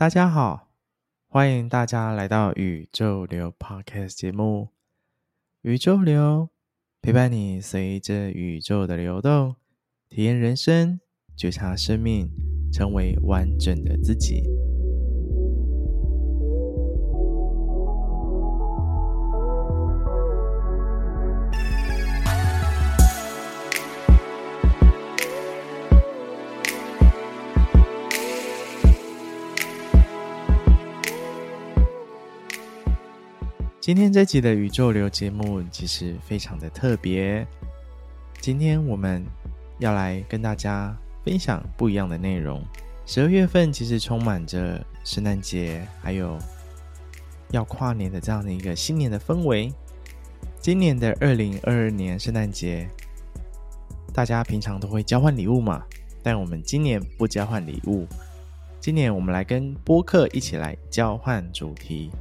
大家好，欢迎大家来到宇宙流 Podcast 节目。宇宙流陪伴你，随着宇宙的流动，体验人生，觉察生命，成为完整的自己。今天这集的宇宙流节目其实非常的特别。今天我们要来跟大家分享不一样的内容。十二月份其实充满着圣诞节，还有要跨年的这样的一个新年的氛围。今年的二零二二年圣诞节，大家平常都会交换礼物嘛？但我们今年不交换礼物，今年我们来跟播客一起来交换主题。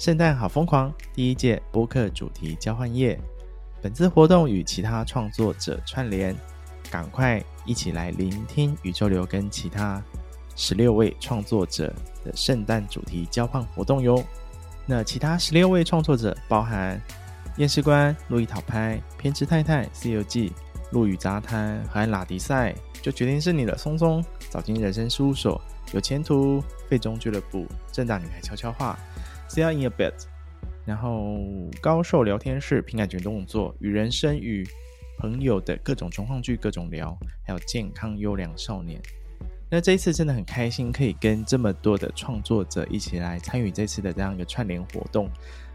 圣诞好疯狂！第一届播客主题交换夜，本次活动与其他创作者串联，赶快一起来聆听宇宙流跟其他十六位创作者的圣诞主题交换活动哟。那其他十六位创作者包含验尸官、路易讨拍、偏执太太、西游记、陆羽杂谈和拉迪赛，就决定是你了，松松。早金人生事务所有前途，废中俱乐部，正大女孩悄悄话。Stay in a bit，然后高寿聊天室、凭感觉动作与人生与朋友的各种状况剧、各种聊，还有健康优良少年。那这一次真的很开心，可以跟这么多的创作者一起来参与这次的这样一个串联活动，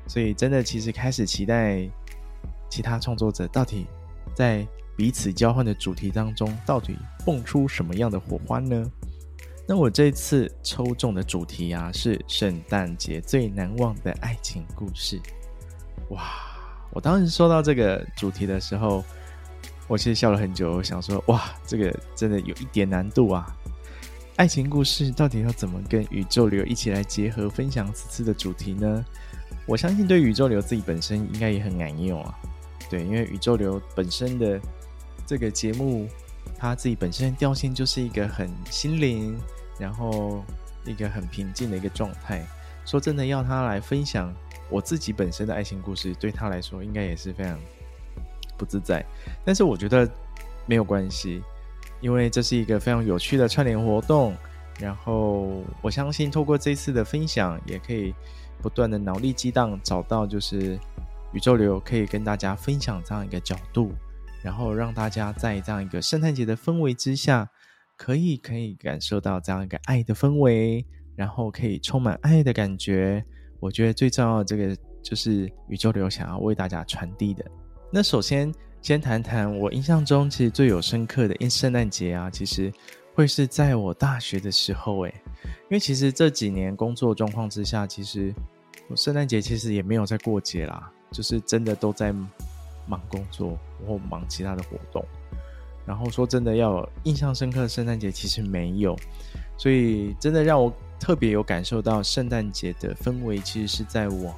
所以真的其实开始期待其他创作者到底在彼此交换的主题当中，到底蹦出什么样的火花呢？那我这次抽中的主题啊，是圣诞节最难忘的爱情故事。哇！我当时收到这个主题的时候，我其实笑了很久，我想说，哇，这个真的有一点难度啊！爱情故事到底要怎么跟宇宙流一起来结合分享此次的主题呢？我相信对宇宙流自己本身应该也很感应啊。对，因为宇宙流本身的这个节目。他自己本身的调性就是一个很心灵，然后一个很平静的一个状态。说真的，要他来分享我自己本身的爱情故事，对他来说应该也是非常不自在。但是我觉得没有关系，因为这是一个非常有趣的串联活动。然后我相信，透过这次的分享，也可以不断的脑力激荡，找到就是宇宙流可以跟大家分享这样一个角度。然后让大家在这样一个圣诞节的氛围之下，可以可以感受到这样一个爱的氛围，然后可以充满爱的感觉。我觉得最重要的这个就是宇宙流想要为大家传递的。那首先先谈谈我印象中其实最有深刻的因圣诞节啊，其实会是在我大学的时候诶，因为其实这几年工作状况之下，其实我圣诞节其实也没有在过节啦，就是真的都在。忙工作或忙其他的活动，然后说真的，要印象深刻圣诞节其实没有，所以真的让我特别有感受到圣诞节的氛围，其实是在我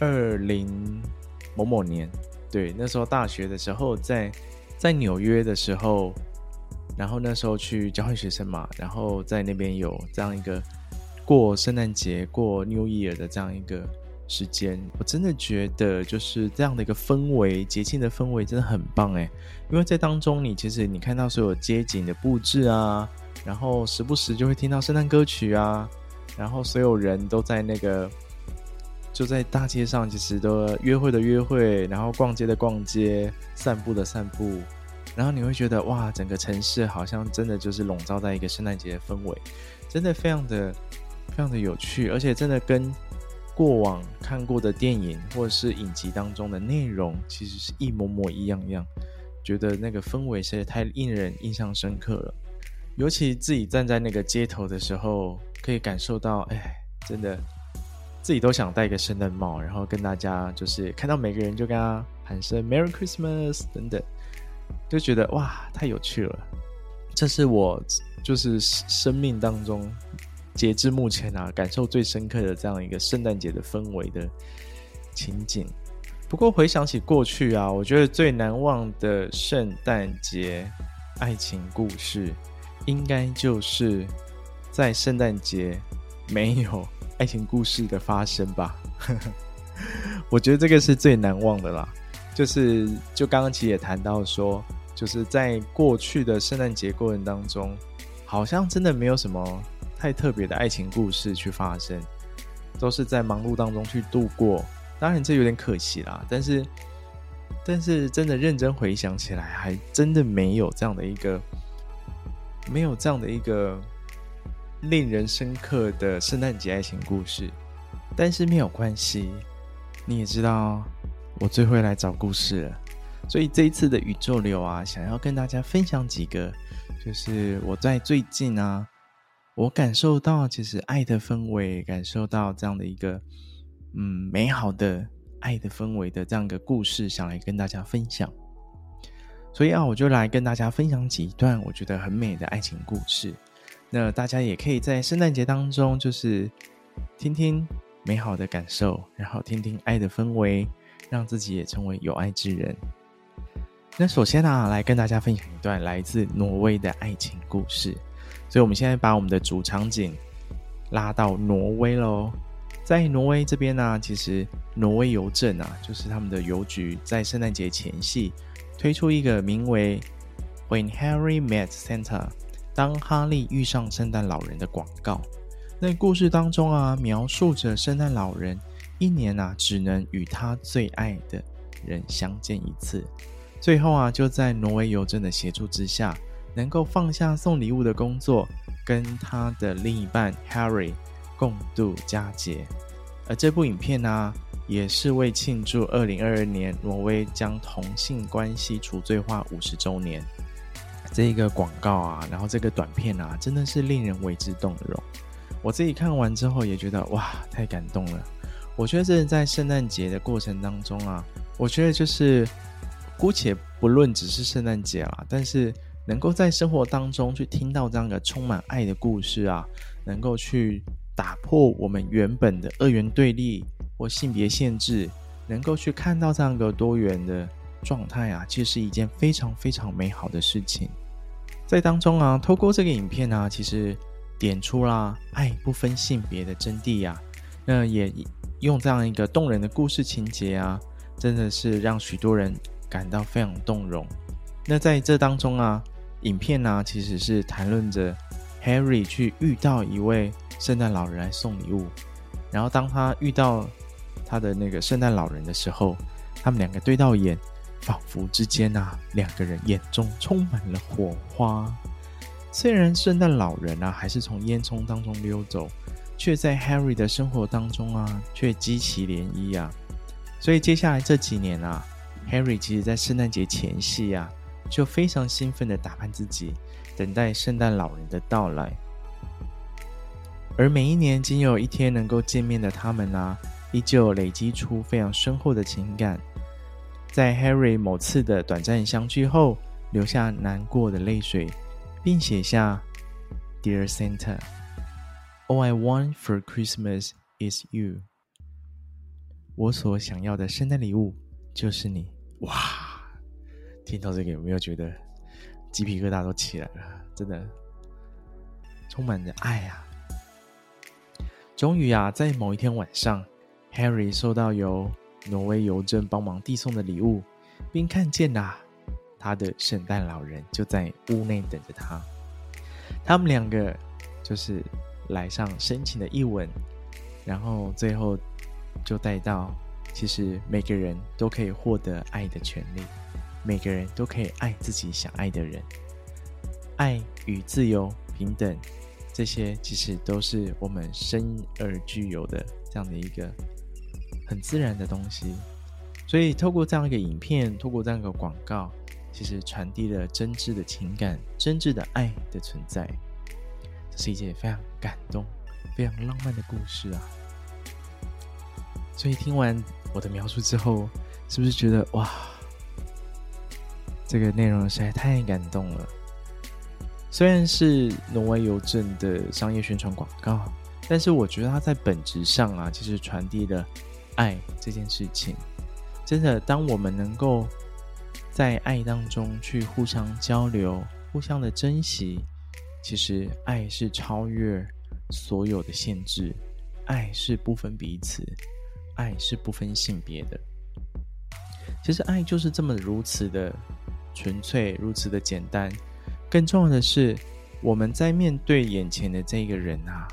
二零某某年，对，那时候大学的时候，在在纽约的时候，然后那时候去交换学生嘛，然后在那边有这样一个过圣诞节、过 New Year 的这样一个。时间，我真的觉得就是这样的一个氛围，节庆的氛围真的很棒诶，因为在当中，你其实你看到所有街景的布置啊，然后时不时就会听到圣诞歌曲啊，然后所有人都在那个就在大街上，其实都约会的约会，然后逛街的逛街，散步的散步，然后你会觉得哇，整个城市好像真的就是笼罩在一个圣诞节的氛围，真的非常的非常的有趣，而且真的跟。过往看过的电影或者是影集当中的内容，其实是一模模一样样，觉得那个氛围实在太令人印象深刻了。尤其自己站在那个街头的时候，可以感受到，哎，真的自己都想戴个圣诞帽，然后跟大家就是看到每个人就跟他喊声 “Merry Christmas” 等等，就觉得哇，太有趣了。这是我就是生命当中。截至目前啊，感受最深刻的这样一个圣诞节的氛围的情景。不过回想起过去啊，我觉得最难忘的圣诞节爱情故事，应该就是在圣诞节没有爱情故事的发生吧。我觉得这个是最难忘的啦。就是就刚刚其实也谈到说，就是在过去的圣诞节过程当中，好像真的没有什么太特别的爱情故事去发生，都是在忙碌当中去度过。当然这有点可惜啦，但是但是真的认真回想起来，还真的没有这样的一个没有这样的一个令人深刻的圣诞节爱情故事。但是没有关系，你也知道我最会来找故事了，所以这一次的宇宙流啊，想要跟大家分享几个，就是我在最近啊，我感受到其实爱的氛围，感受到这样的一个。嗯，美好的爱的氛围的这样一个故事，想来跟大家分享。所以啊，我就来跟大家分享几段我觉得很美的爱情故事。那大家也可以在圣诞节当中，就是听听美好的感受，然后听听爱的氛围，让自己也成为有爱之人。那首先啊，来跟大家分享一段来自挪威的爱情故事。所以，我们现在把我们的主场景拉到挪威喽。在挪威这边呢、其实挪威邮政啊，就是他们的邮局，在圣诞节前夕推出一个名为 “When Harry Met Santa”，当哈利遇上圣诞老人的广告。那故事当中啊，描述着圣诞老人一年啊，只能与他最爱的人相见一次。最后啊，就在挪威邮政的协助之下，能够放下送礼物的工作，跟他的另一半 Harry。共度佳节，而这部影片呢、也是为庆祝二零二二年挪威将同性关系除罪化五十周年。这一个广告啊，然后这个短片啊，真的是令人为之动容。我自己看完之后也觉得哇，太感动了。我觉得这是在圣诞节的过程当中啊，我觉得就是姑且不论只是圣诞节啦，但是能够在生活当中去听到这样一个充满爱的故事啊，能够去。打破我们原本的二元对立或性别限制，能够去看到这样一个多元的状态啊，其实是一件非常非常美好的事情。在当中啊，透过这个影片啊，其实点出了爱不分性别的真谛呀。那也用这样一个动人的故事情节啊，真的是让许多人感到非常动容。那在这当中啊，影片呢，其实是谈论着 Harry 去遇到一位。圣诞老人来送礼物，然后当他遇到他的那个圣诞老人的时候，他们两个对到眼，仿佛之间啊，两个人眼中充满了火花。虽然圣诞老人啊还是从烟囱当中溜走，却在 Harry 的生活当中啊，却激起涟漪啊。所以接下来这几年啊，Harry 其实在圣诞节前夕啊，就非常兴奋地打扮自己，等待圣诞老人的到来。而每一年仅有一天能够见面的他们啊，依旧累积出非常深厚的情感。在 Harry 某次的短暂相聚后，流下难过的泪水，并写下 “Dear Santa, all I want for Christmas is you。”我所想要的圣诞礼物就是你。哇！听到这个有没有觉得鸡皮疙瘩都起来了？真的充满着爱啊！终于啊，在某一天晚上，Harry 收到由挪威邮政帮忙递送的礼物，并看见呐、啊，他的圣诞老人就在屋内等着他。他们两个就是来上深情的一吻，然后最后就带到，其实每个人都可以获得爱的权利，每个人都可以爱自己想爱的人，爱与自由平等。这些其实都是我们生而具有的这样的一个很自然的东西，所以透过这样一个影片，透过这样一个广告，其实传递了真挚的情感、真挚的爱的存在。这是一件非常感动、非常浪漫的故事啊！所以听完我的描述之后，是不是觉得哇，这个内容实在太感动了？虽然是挪威邮政的商业宣传广告，但是我觉得它在本质上啊，其实传递了爱这件事情。真的，当我们能够在爱当中去互相交流、互相的珍惜，其实爱是超越所有的限制，爱是不分彼此，爱是不分性别的。其实爱就是这么如此的纯粹，如此的简单。更重要的是，我们在面对眼前的这个人啊，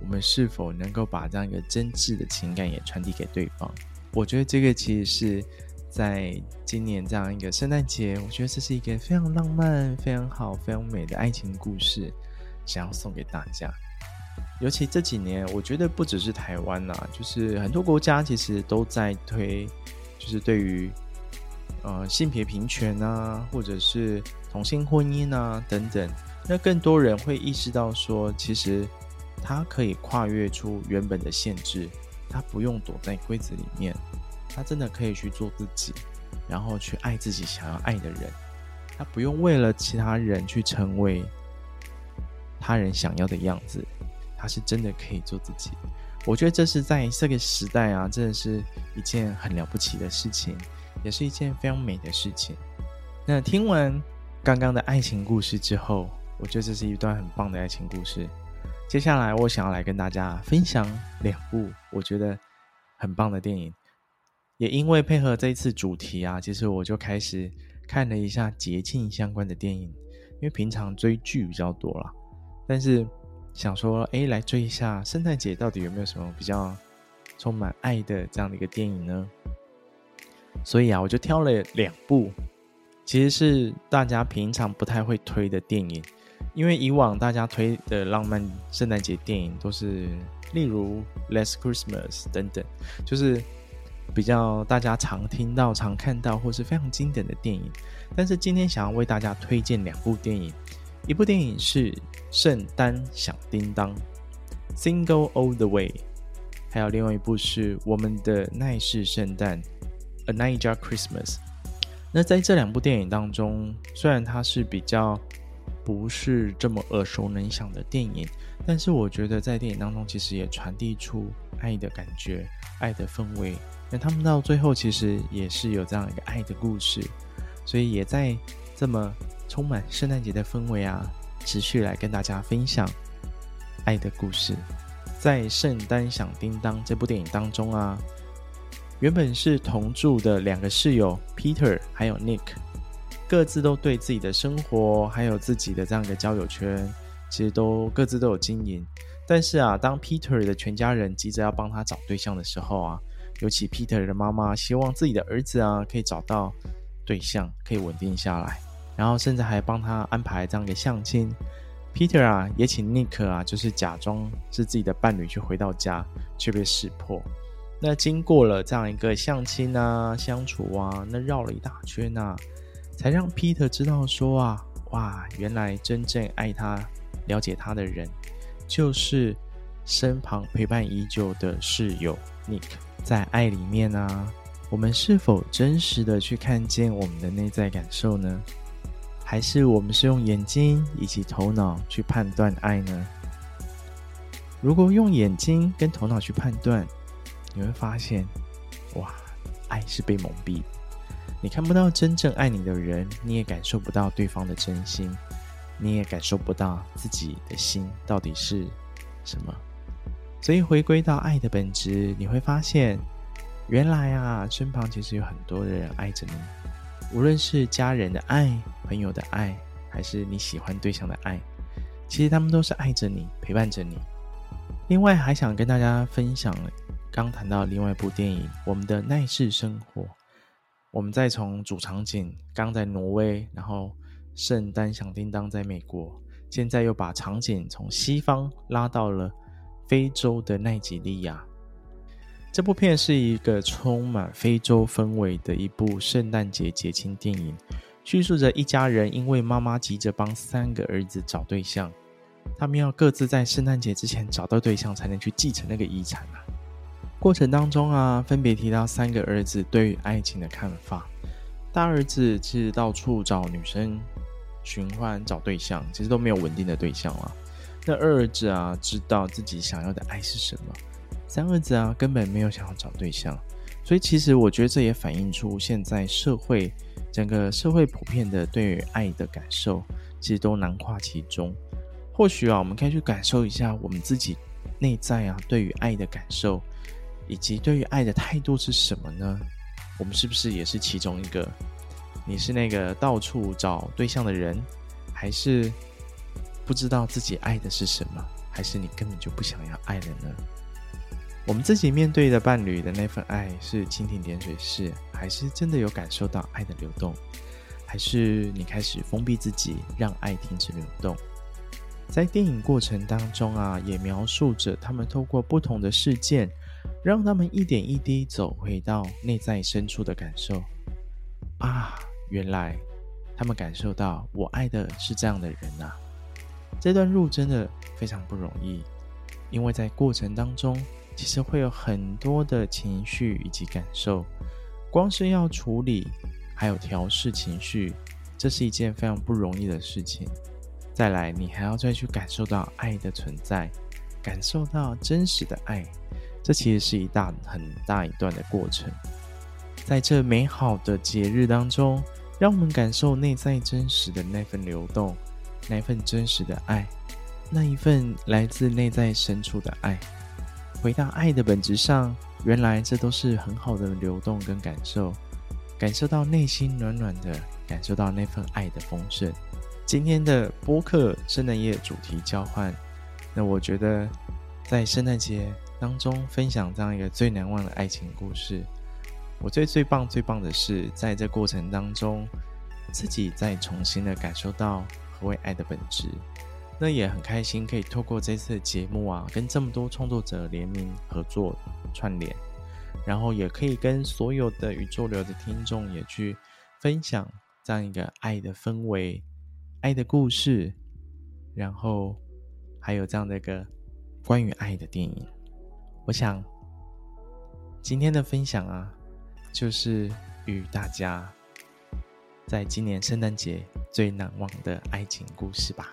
我们是否能够把这样一个真挚的情感也传递给对方？我觉得这个其实是在今年这样一个圣诞节，我觉得这是一个非常浪漫、非常好、非常美的爱情故事，想要送给大家。尤其这几年，我觉得不只是台湾啊，就是很多国家其实都在推，就是对于呃性别平权啊，或者是同性婚姻啊等等，那更多人会意识到说，其实他可以跨越出原本的限制，他不用躲在规则里面，他真的可以去做自己，然后去爱自己想要爱的人，他不用为了其他人去成为他人想要的样子。他是真的可以做自己，我觉得这是在这个时代啊，真的是一件很了不起的事情，也是一件非常美的事情。那听完刚刚的爱情故事之后，我觉得这是一段很棒的爱情故事。接下来，我想要来跟大家分享两部我觉得很棒的电影。也因为配合这一次主题啊，其实我就开始看了一下节庆相关的电影，因为平常追剧比较多啦，但是。想说，哎，来追一下圣诞节到底有没有什么比较充满爱的这样的一个电影呢？所以啊，我就挑了两部，其实是大家平常不太会推的电影，因为以往大家推的浪漫圣诞节电影都是例如《Last Christmas》等等，就是比较大家常听到、常看到或是非常经典的电影。但是今天想要为大家推荐两部电影。一部电影是《圣诞响叮当》（Single All the Way），还有另外一部是我们的奈式圣诞 （A Naija Christmas）。那在这两部电影当中，虽然它是比较不是这么耳熟能详的电影，但是我觉得在电影当中其实也传递出爱的感觉、爱的氛围。那他们到最后其实也是有这样一个爱的故事，所以也在这么。充满圣诞节的氛围啊，持续来跟大家分享爱的故事。在《圣诞响叮当》这部电影当中啊，原本是同住的两个室友 Peter 还有 Nick，各自都对自己的生活还有自己的这样一个交友圈，其实都各自都有经营。但是啊，当 Peter 的全家人急着要帮他找对象的时候啊，尤其 Peter 的妈妈希望自己的儿子啊可以找到对象，可以稳定下来。然后甚至还帮他安排这样一个相亲，Peter 啊也请 Nick 啊，就是假装是自己的伴侣去回到家，却被识破。那经过了这样一个相亲啊、相处啊，那绕了一大圈啊，才让 Peter 知道说啊，哇，原来真正爱他、了解他的人，就是身旁陪伴已久的室友 Nick。在爱里面啊，我们是否真实的去看见我们的内在感受呢？还是我们是用眼睛以及头脑去判断爱呢？如果用眼睛跟头脑去判断，你会发现，哇，爱是被蒙蔽。你看不到真正爱你的人，你也感受不到对方的真心，你也感受不到自己的心到底是什么。所以回归到爱的本质，你会发现，原来啊，身旁其实有很多的人爱着你。无论是家人的爱、朋友的爱，还是你喜欢对象的爱，其实他们都是爱着你、陪伴着你。另外，还想跟大家分享刚谈到另外一部电影《我们的奈世生活》。我们再从主场景刚在挪威，然后圣诞响叮当在美国，现在又把场景从西方拉到了非洲的奈及利亚。这部片是一个充满非洲氛围的一部圣诞节节庆电影，叙述着一家人因为妈妈急着帮三个儿子找对象，他们要各自在圣诞节之前找到对象，才能去继承那个遗产啊。过程当中啊，分别提到三个儿子对于爱情的看法。大儿子其实到处找女生寻欢找对象，其实都没有稳定的对象啊。那二儿子啊，知道自己想要的爱是什么。三儿子啊，根本没有想要找对象，所以其实我觉得这也反映出现在社会整个社会普遍的对于爱的感受，其实都囊括其中。或许啊，我们可以去感受一下我们自己内在啊，对于爱的感受，以及对于爱的态度是什么呢？我们是不是也是其中一个？你是那个到处找对象的人，还是不知道自己爱的是什么？还是你根本就不想要爱了呢？我们自己面对的伴侣的那份爱是蜻蜓点水式，还是真的有感受到爱的流动？还是你开始封闭自己，让爱停止流动？在电影过程当中啊，也描述着他们透过不同的事件，让他们一点一滴走回到内在深处的感受。啊，原来他们感受到我爱的是这样的人啊！这段路真的非常不容易，因为在过程当中，其实会有很多的情绪以及感受，光是要处理，还有调试情绪，这是一件非常不容易的事情。再来，你还要再去感受到爱的存在，感受到真实的爱，这其实是一大很大一段的过程。在这美好的节日当中，让我们感受内在真实的那份流动，那份真实的爱，那一份来自内在深处的爱。回到爱的本质上，原来这都是很好的流动跟感受，感受到内心暖暖的，感受到那份爱的丰盛。今天的播客圣诞夜主题交换，那我觉得在圣诞节当中分享这样一个最难忘的爱情故事，我最最棒最棒的是在这过程当中，自己再重新的感受到何为爱的本质。那也很开心可以透过这次的节目啊，跟这么多创作者联名合作串联，然后也可以跟所有的宇宙流的听众也去分享这样一个爱的氛围。爱的故事，然后还有这样的一个关于爱的电影。我想今天的分享啊，就是与大家在今年圣诞节最难忘的爱情故事吧。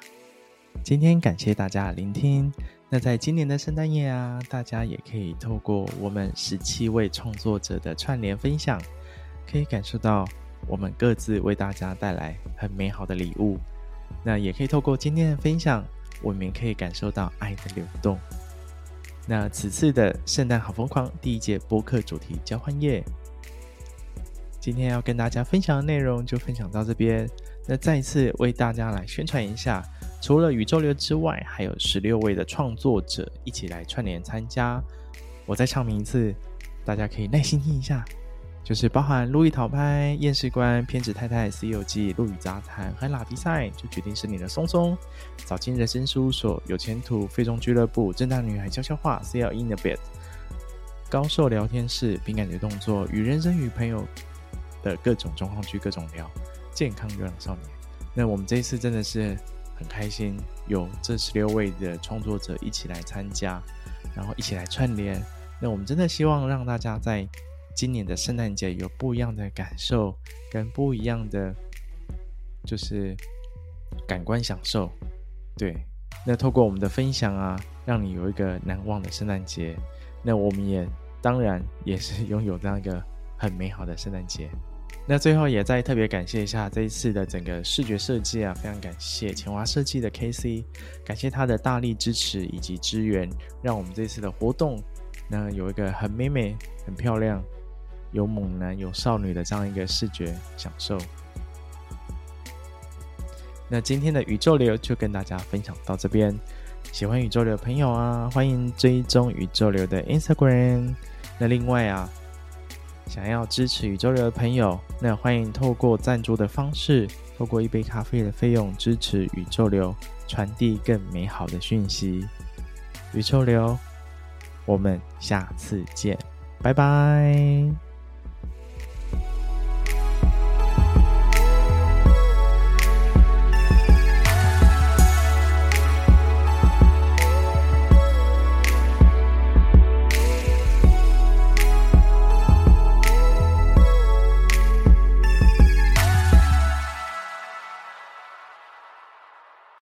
今天感谢大家聆听。那在今年的圣诞夜啊，大家也可以透过我们十七位创作者的串联分享，可以感受到我们各自为大家带来很美好的礼物。那也可以透过今天的分享，我们可以感受到爱的流动。那此次的圣诞好疯狂第一届播客主题交换夜，今天要跟大家分享的内容就分享到这边。那再一次为大家来宣传一下，除了宇宙流之外，还有十六位的创作者一起来串联参加。我再唱名一次，大家可以耐心听一下。就是包含路易讨拍、验尸官、偏执太太、西游记、陆羽杂谈和拉比赛，就决定是你的松松。早进人生事务所、有前途、非中俱乐部、正大女孩悄悄话、CL in a bit、高寿聊天室、敏感的动作与人生与朋友的各种状况剧、各种聊、健康流浪少年。那我们这一次真的是很开心，有这十六位的创作者一起来参加，然后一起来串联。那我们真的希望让大家在。今年的圣诞节有不一样的感受，跟不一样的就是感官享受。对，那透过我们的分享啊，让你有一个难忘的圣诞节。那我们也当然也是拥有这样一个很美好的圣诞节。那最后也再特别感谢一下这一次的整个视觉设计啊，非常感谢浅华设计的 KC，感谢他的大力支持以及支援，让我们这次的活动那有一个很美美、很漂亮。有猛男有少女的这样一个视觉享受。那今天的宇宙流就跟大家分享到这边。喜欢宇宙流的朋友啊，欢迎追踪宇宙流的 Instagram。那另外啊，想要支持宇宙流的朋友，那欢迎透过赞助的方式，透过一杯咖啡的费用支持宇宙流，传递更美好的讯息。宇宙流，我们下次见，拜拜。